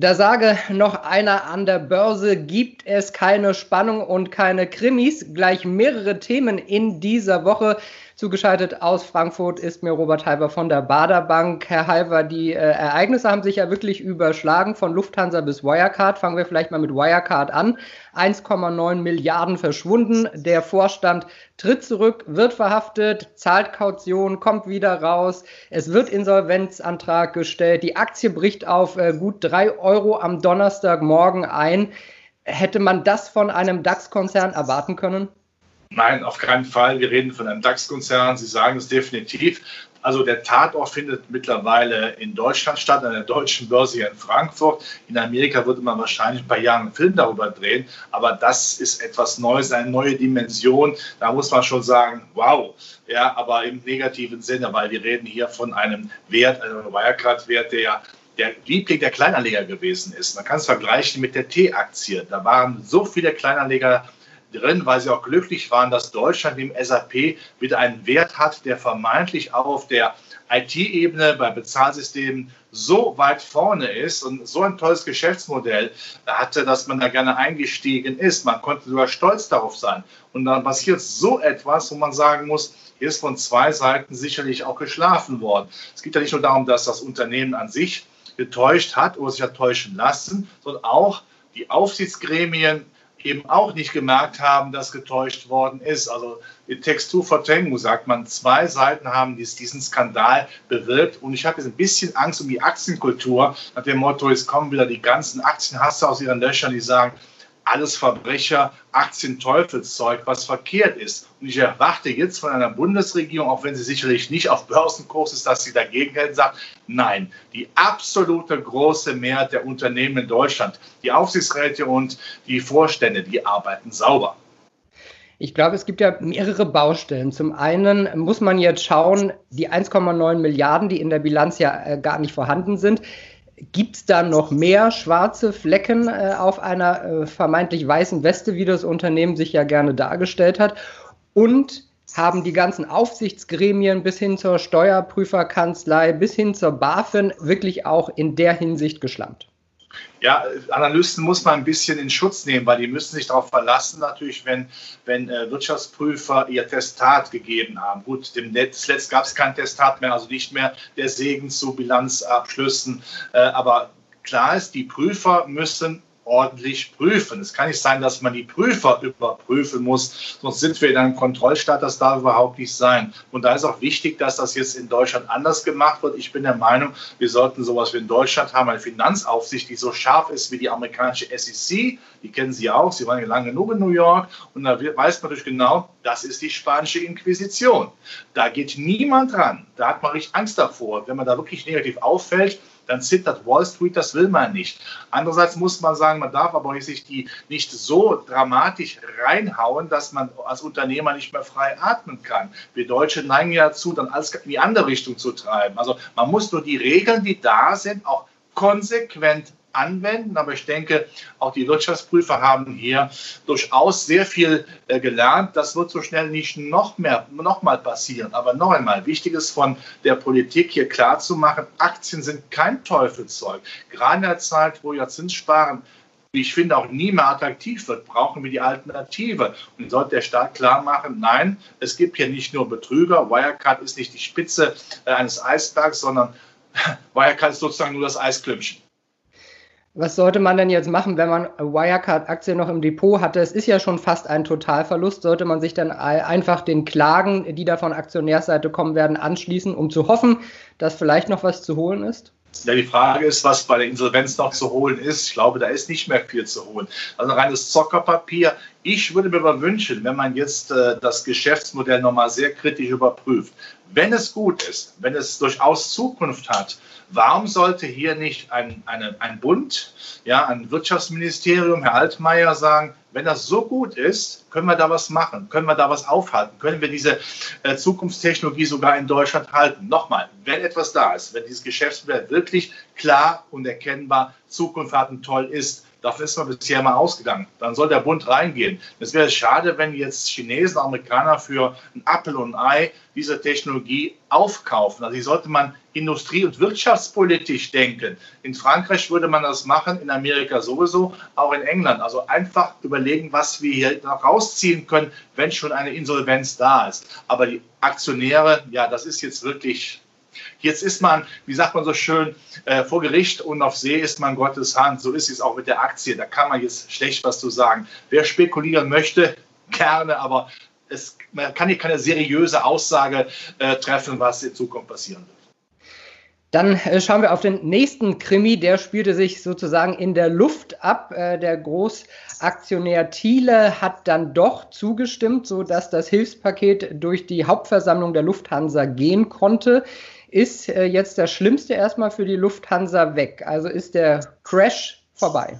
Da sage noch einer an der Börse, gibt es keine Spannung und keine Krimis. Gleich mehrere Themen in dieser Woche. Zugeschaltet aus Frankfurt ist mir Robert Halber von der Baderbank. Herr Halber, die äh, Ereignisse haben sich ja wirklich überschlagen, von Lufthansa bis Wirecard. Fangen wir vielleicht mal mit Wirecard an. 1,9 Milliarden verschwunden. Der Vorstand tritt zurück, wird verhaftet, zahlt Kaution, kommt wieder raus. Es wird Insolvenzantrag gestellt. Die Aktie bricht auf äh, gut drei Euro am Donnerstagmorgen ein. Hätte man das von einem DAX-Konzern erwarten können? Nein, auf keinen Fall. Wir reden von einem DAX-Konzern. Sie sagen es definitiv. Also der Tatort findet mittlerweile in Deutschland statt, an der deutschen Börse hier in Frankfurt. In Amerika würde man wahrscheinlich ein paar Jahre einen Film darüber drehen. Aber das ist etwas Neues, eine neue Dimension. Da muss man schon sagen, wow. Ja, aber im negativen Sinne, weil wir reden hier von einem Wert, einem Wirecard-Wert, der der Liebling der Kleinanleger gewesen ist. Man kann es vergleichen mit der T-Aktie. Da waren so viele Kleinanleger drin, weil sie auch glücklich waren, dass Deutschland im SAP wieder einen Wert hat, der vermeintlich auch auf der IT-Ebene bei Bezahlsystemen so weit vorne ist und so ein tolles Geschäftsmodell hatte, dass man da gerne eingestiegen ist. Man konnte sogar stolz darauf sein. Und dann passiert so etwas, wo man sagen muss, hier ist von zwei Seiten sicherlich auch geschlafen worden. Es geht ja nicht nur darum, dass das Unternehmen an sich getäuscht hat oder sich hat täuschen lassen, sondern auch die Aufsichtsgremien eben auch nicht gemerkt haben, dass getäuscht worden ist. Also in Textur Verdrängung sagt man, zwei Seiten haben diesen Skandal bewirkt und ich habe jetzt ein bisschen Angst um die Aktienkultur nach dem Motto, es kommen wieder die ganzen Aktienhasser aus ihren Löchern, die sagen, alles Verbrecher, Aktienteufelszeug, was verkehrt ist. Und ich erwarte jetzt von einer Bundesregierung, auch wenn sie sicherlich nicht auf Börsenkurs ist, dass sie dagegen hält, sagt, nein, die absolute große Mehrheit der Unternehmen in Deutschland, die Aufsichtsräte und die Vorstände, die arbeiten sauber. Ich glaube, es gibt ja mehrere Baustellen. Zum einen muss man jetzt schauen, die 1,9 Milliarden, die in der Bilanz ja äh, gar nicht vorhanden sind, Gibt es da noch mehr schwarze Flecken äh, auf einer äh, vermeintlich weißen Weste, wie das Unternehmen sich ja gerne dargestellt hat? Und haben die ganzen Aufsichtsgremien bis hin zur Steuerprüferkanzlei, bis hin zur BaFin wirklich auch in der Hinsicht geschlampt? Ja, Analysten muss man ein bisschen in Schutz nehmen, weil die müssen sich darauf verlassen, natürlich, wenn, wenn äh, Wirtschaftsprüfer ihr Testat gegeben haben. Gut, dem zuletzt gab es kein Testat mehr, also nicht mehr der Segen zu Bilanzabschlüssen. Äh, aber klar ist, die Prüfer müssen ordentlich prüfen. Es kann nicht sein, dass man die Prüfer überprüfen muss, sonst sind wir in einem Kontrollstaat. Das darf überhaupt nicht sein. Und da ist auch wichtig, dass das jetzt in Deutschland anders gemacht wird. Ich bin der Meinung, wir sollten sowas wie in Deutschland haben, eine Finanzaufsicht, die so scharf ist wie die amerikanische SEC. Die kennen Sie auch. Sie waren ja lange genug in New York. Und da weiß man natürlich genau, das ist die spanische Inquisition. Da geht niemand ran. Da hat man richtig Angst davor. Wenn man da wirklich negativ auffällt, dann zittert Wall Street, das will man nicht. Andererseits muss man sagen, man darf aber sich die nicht so dramatisch reinhauen, dass man als Unternehmer nicht mehr frei atmen kann. Wir Deutsche neigen ja dazu, dann alles in die andere Richtung zu treiben. Also man muss nur die Regeln, die da sind, auch konsequent anwenden. Aber ich denke, auch die Wirtschaftsprüfer haben hier durchaus sehr viel äh, gelernt. Das wird so schnell nicht noch mehr, noch mal passieren. Aber noch einmal, wichtig ist von der Politik hier klar zu machen, Aktien sind kein Teufelszeug. Gerade in der Zeit, wo ja Zinssparen ich finde, auch nie mehr attraktiv wird, brauchen wir die Alternative. Und sollte der Staat klar machen, nein, es gibt hier nicht nur Betrüger, Wirecard ist nicht die Spitze äh, eines Eisbergs, sondern Wirecard ist sozusagen nur das Eisklümpchen. Was sollte man denn jetzt machen, wenn man Wirecard-Aktien noch im Depot hatte? Es ist ja schon fast ein Totalverlust. Sollte man sich dann einfach den Klagen, die da von Aktionärsseite kommen werden, anschließen, um zu hoffen, dass vielleicht noch was zu holen ist? Ja, die Frage ist, was bei der Insolvenz noch zu holen ist. Ich glaube, da ist nicht mehr viel zu holen. Also reines Zockerpapier. Ich würde mir aber wünschen, wenn man jetzt äh, das Geschäftsmodell nochmal sehr kritisch überprüft, wenn es gut ist, wenn es durchaus Zukunft hat, warum sollte hier nicht ein, eine, ein Bund, ja, ein Wirtschaftsministerium, Herr Altmaier, sagen, wenn das so gut ist, können wir da was machen, können wir da was aufhalten, können wir diese äh, Zukunftstechnologie sogar in Deutschland halten. Nochmal, wenn etwas da ist, wenn dieses Geschäftsmodell wirklich klar und erkennbar Zukunft hat und toll ist, Davon ist man bisher mal ausgegangen. Dann soll der Bund reingehen. Es wäre schade, wenn jetzt Chinesen, Amerikaner für ein Apfel und ein Ei diese Technologie aufkaufen. Also hier sollte man industrie- und wirtschaftspolitisch denken. In Frankreich würde man das machen, in Amerika sowieso, auch in England. Also einfach überlegen, was wir hier rausziehen können, wenn schon eine Insolvenz da ist. Aber die Aktionäre, ja, das ist jetzt wirklich Jetzt ist man, wie sagt man so schön, äh, vor Gericht und auf See ist man Gottes Hand. So ist es auch mit der Aktie. Da kann man jetzt schlecht was zu sagen. Wer spekulieren möchte, gerne, aber es, man kann hier keine seriöse Aussage äh, treffen, was in Zukunft passieren wird. Dann äh, schauen wir auf den nächsten Krimi. Der spielte sich sozusagen in der Luft ab. Äh, der Großaktionär Thiele hat dann doch zugestimmt, sodass das Hilfspaket durch die Hauptversammlung der Lufthansa gehen konnte ist äh, jetzt das Schlimmste erstmal für die Lufthansa weg? Also ist der Crash vorbei?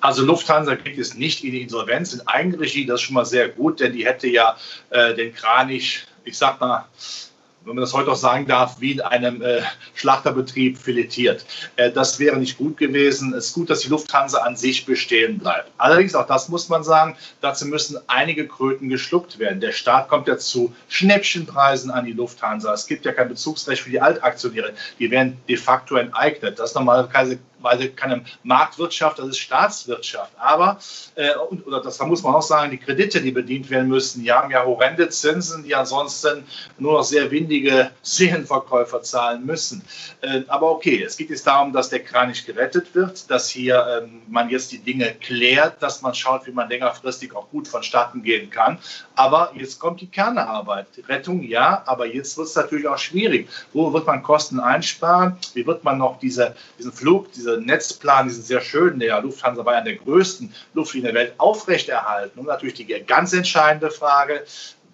Also Lufthansa geht jetzt nicht in die Insolvenz in Eigenregie, das ist schon mal sehr gut, denn die hätte ja äh, den Kranich, ich sag mal, wenn man das heute auch sagen darf, wie in einem äh, Schlachterbetrieb filetiert. Äh, das wäre nicht gut gewesen. Es ist gut, dass die Lufthansa an sich bestehen bleibt. Allerdings, auch das muss man sagen, dazu müssen einige Kröten geschluckt werden. Der Staat kommt ja zu Schnäppchenpreisen an die Lufthansa. Es gibt ja kein Bezugsrecht für die Altaktionäre. Die werden de facto enteignet. Das ist normalerweise weil keine Marktwirtschaft, das ist Staatswirtschaft. Aber, äh, oder das muss man auch sagen, die Kredite, die bedient werden müssen, die haben ja horrende Zinsen, die ansonsten nur noch sehr windige Seelenverkäufer zahlen müssen. Äh, aber okay, es geht jetzt darum, dass der Kranich gerettet wird, dass hier ähm, man jetzt die Dinge klärt, dass man schaut, wie man längerfristig auch gut vonstatten gehen kann. Aber jetzt kommt die Kernarbeit. Rettung ja, aber jetzt wird es natürlich auch schwierig. Wo wird man Kosten einsparen? Wie wird man noch diese, diesen Flug, diese Netzplan, diesen sehr schönen, der Lufthansa war ja der größten Luftlinie der Welt, aufrechterhalten? Und natürlich die ganz entscheidende Frage,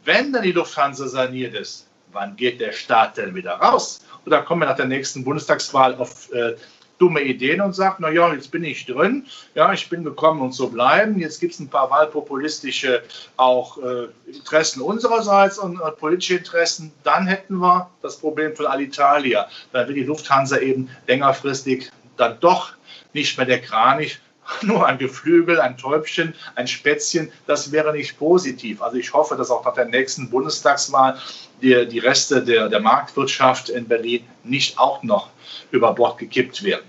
wenn dann die Lufthansa saniert ist, wann geht der Staat denn wieder raus? Oder kommen wir nach der nächsten Bundestagswahl auf äh, dumme Ideen und sagt, na ja, jetzt bin ich drin, ja, ich bin gekommen und so bleiben. Jetzt gibt es ein paar wahlpopulistische auch äh, Interessen unsererseits und äh, politische Interessen. Dann hätten wir das Problem von Alitalia. Dann wird die Lufthansa eben längerfristig dann doch nicht mehr der Kranich, nur ein Geflügel, ein Täubchen, ein Spätzchen, das wäre nicht positiv. Also ich hoffe, dass auch nach der nächsten Bundestagswahl die, die Reste der, der Marktwirtschaft in Berlin nicht auch noch über Bord gekippt werden.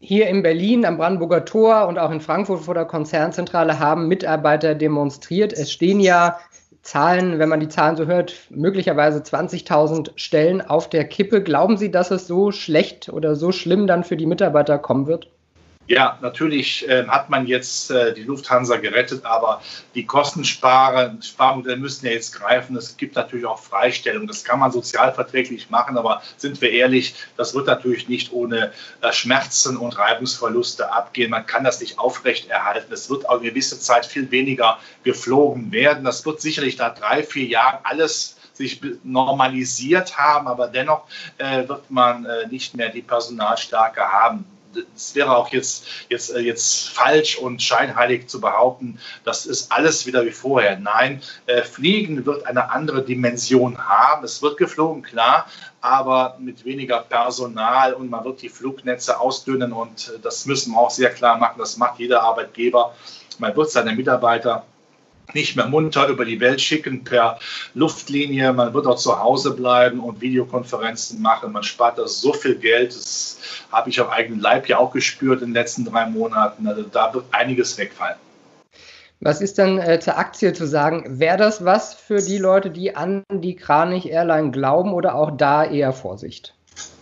Hier in Berlin am Brandenburger Tor und auch in Frankfurt vor der Konzernzentrale haben Mitarbeiter demonstriert. Es stehen ja Zahlen, wenn man die Zahlen so hört, möglicherweise 20.000 Stellen auf der Kippe. Glauben Sie, dass es so schlecht oder so schlimm dann für die Mitarbeiter kommen wird? Ja, natürlich äh, hat man jetzt äh, die Lufthansa gerettet, aber die Kostensparmodelle müssen ja jetzt greifen. Es gibt natürlich auch Freistellung. Das kann man sozialverträglich machen, aber sind wir ehrlich, das wird natürlich nicht ohne äh, Schmerzen und Reibungsverluste abgehen. Man kann das nicht aufrechterhalten. Es wird auch eine gewisse Zeit viel weniger geflogen werden. Das wird sicherlich nach drei, vier Jahren alles sich normalisiert haben, aber dennoch äh, wird man äh, nicht mehr die Personalstärke haben es wäre auch jetzt, jetzt, äh, jetzt falsch und scheinheilig zu behaupten, das ist alles wieder wie vorher. Nein, äh, Fliegen wird eine andere Dimension haben. Es wird geflogen, klar, aber mit weniger Personal und man wird die Flugnetze ausdünnen und äh, das müssen wir auch sehr klar machen. Das macht jeder Arbeitgeber. Man wird seine Mitarbeiter nicht mehr munter über die Welt schicken per Luftlinie. Man wird auch zu Hause bleiben und Videokonferenzen machen. Man spart da so viel Geld. Das habe ich auf eigenen Leib ja auch gespürt in den letzten drei Monaten. Also da wird einiges wegfallen. Was ist denn äh, zur Aktie zu sagen? Wäre das was für die Leute, die an die Kranich Airline glauben oder auch da eher Vorsicht?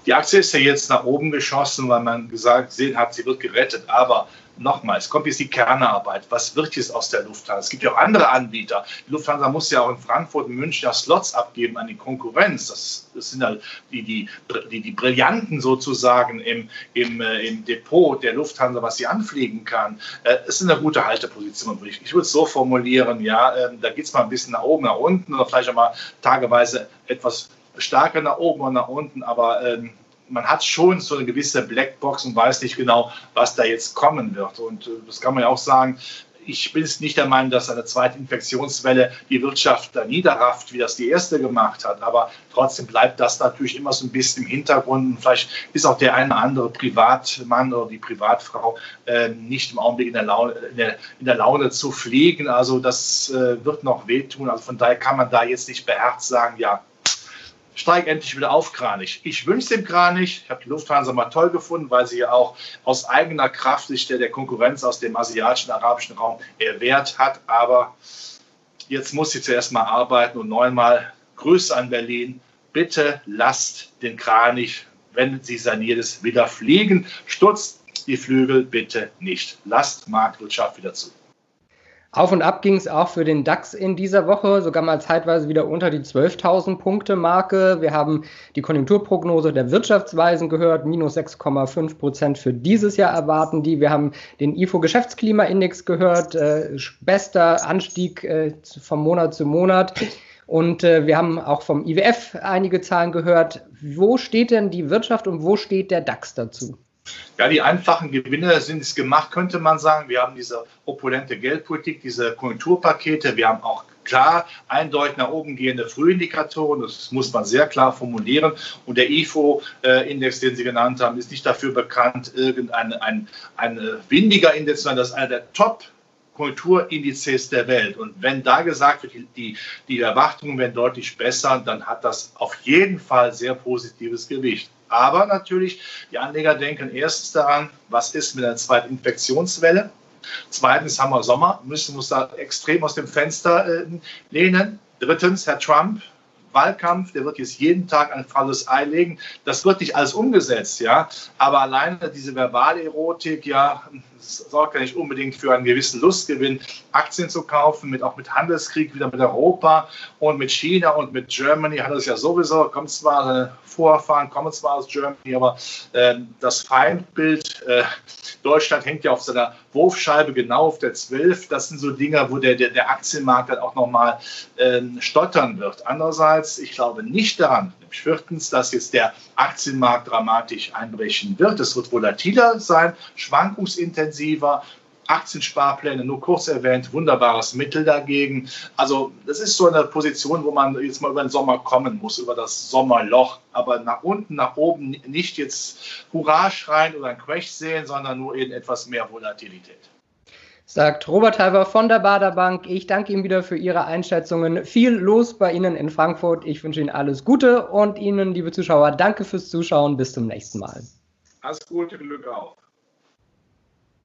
Die Aktie ist ja jetzt nach oben geschossen, weil man gesagt gesehen hat, sie wird gerettet. Aber nochmal, es kommt jetzt die Kernarbeit. Was wird jetzt aus der Lufthansa? Es gibt ja auch andere Anbieter. Die Lufthansa muss ja auch in Frankfurt und München ja Slots abgeben an die Konkurrenz. Das, das sind ja die, die, die, die Brillanten sozusagen im, im, äh, im Depot der Lufthansa, was sie anfliegen kann. Äh, es ist eine gute Halteposition. Ich, ich würde es so formulieren, ja, äh, da geht es mal ein bisschen nach oben, nach unten oder vielleicht auch mal tageweise etwas stärker nach oben und nach unten, aber ähm, man hat schon so eine gewisse Blackbox und weiß nicht genau, was da jetzt kommen wird. Und äh, das kann man ja auch sagen. ich bin es nicht der Meinung, dass eine zweite Infektionswelle die Wirtschaft da niederrafft, wie das die erste gemacht hat. Aber trotzdem bleibt das natürlich immer so ein bisschen im Hintergrund. Und vielleicht ist auch der eine oder andere Privatmann oder die Privatfrau äh, nicht im Augenblick in der, Laune, in, der, in der Laune zu pflegen. Also das äh, wird noch wehtun. Also von daher kann man da jetzt nicht beherzt sagen, ja, steig endlich wieder auf, Kranich. Ich wünsche dem Kranich, ich habe die Lufthansa mal toll gefunden, weil sie ja auch aus eigener Kraft sich der, der Konkurrenz aus dem asiatischen, arabischen Raum erwehrt hat. Aber jetzt muss sie zuerst mal arbeiten und neunmal Grüße an Berlin. Bitte lasst den Kranich, wenn sie saniert ist, wieder fliegen. Stutzt die Flügel bitte nicht. Lasst Marktwirtschaft wieder zu. Auf und ab ging es auch für den DAX in dieser Woche, sogar mal zeitweise wieder unter die 12.000 Punkte Marke. Wir haben die Konjunkturprognose der Wirtschaftsweisen gehört, minus 6,5 Prozent für dieses Jahr erwarten die. Wir haben den IFO Geschäftsklimaindex gehört, äh, bester Anstieg äh, vom Monat zu Monat. Und äh, wir haben auch vom IWF einige Zahlen gehört. Wo steht denn die Wirtschaft und wo steht der DAX dazu? Ja, die einfachen Gewinne sind es gemacht, könnte man sagen. Wir haben diese opulente Geldpolitik, diese Konjunkturpakete. Wir haben auch klar eindeutig nach oben gehende Frühindikatoren. Das muss man sehr klar formulieren. Und der IFO-Index, den Sie genannt haben, ist nicht dafür bekannt, irgendein ein, ein windiger Index, sondern das ist einer der Top- Kulturindizes der Welt. Und wenn da gesagt wird, die, die Erwartungen werden deutlich besser, dann hat das auf jeden Fall sehr positives Gewicht. Aber natürlich, die Anleger denken erstens daran, was ist mit der zweiten Infektionswelle? Zweitens haben wir Sommer, müssen uns da extrem aus dem Fenster äh, lehnen. Drittens, Herr Trump, Wahlkampf, der wird jetzt jeden Tag ein faules Ei legen. Das wird nicht alles umgesetzt, ja. Aber alleine diese verbale Erotik, ja, sorgt ja nicht unbedingt für einen gewissen Lustgewinn, Aktien zu kaufen, mit, auch mit Handelskrieg wieder mit Europa und mit China und mit Germany hat es ja sowieso, kommt zwar, äh, Vorfahren kommen zwar aus Germany, aber äh, das Feindbild äh, Deutschland hängt ja auf seiner Wurfscheibe genau auf der 12. Das sind so Dinge, wo der, der, der Aktienmarkt dann auch nochmal äh, stottern wird. Andererseits, ich glaube nicht daran, nämlich viertens, dass jetzt der Aktienmarkt dramatisch einbrechen wird. Es wird volatiler sein, schwankungsintensiver. Aktiensparpläne, nur kurz erwähnt, wunderbares Mittel dagegen. Also das ist so eine Position, wo man jetzt mal über den Sommer kommen muss, über das Sommerloch, aber nach unten, nach oben nicht jetzt Hurra schreien oder ein Quech sehen, sondern nur in etwas mehr Volatilität. Sagt Robert Halver von der Baderbank. Ich danke Ihnen wieder für Ihre Einschätzungen. Viel los bei Ihnen in Frankfurt. Ich wünsche Ihnen alles Gute und Ihnen, liebe Zuschauer, danke fürs Zuschauen. Bis zum nächsten Mal. Alles Gute, Glück auf.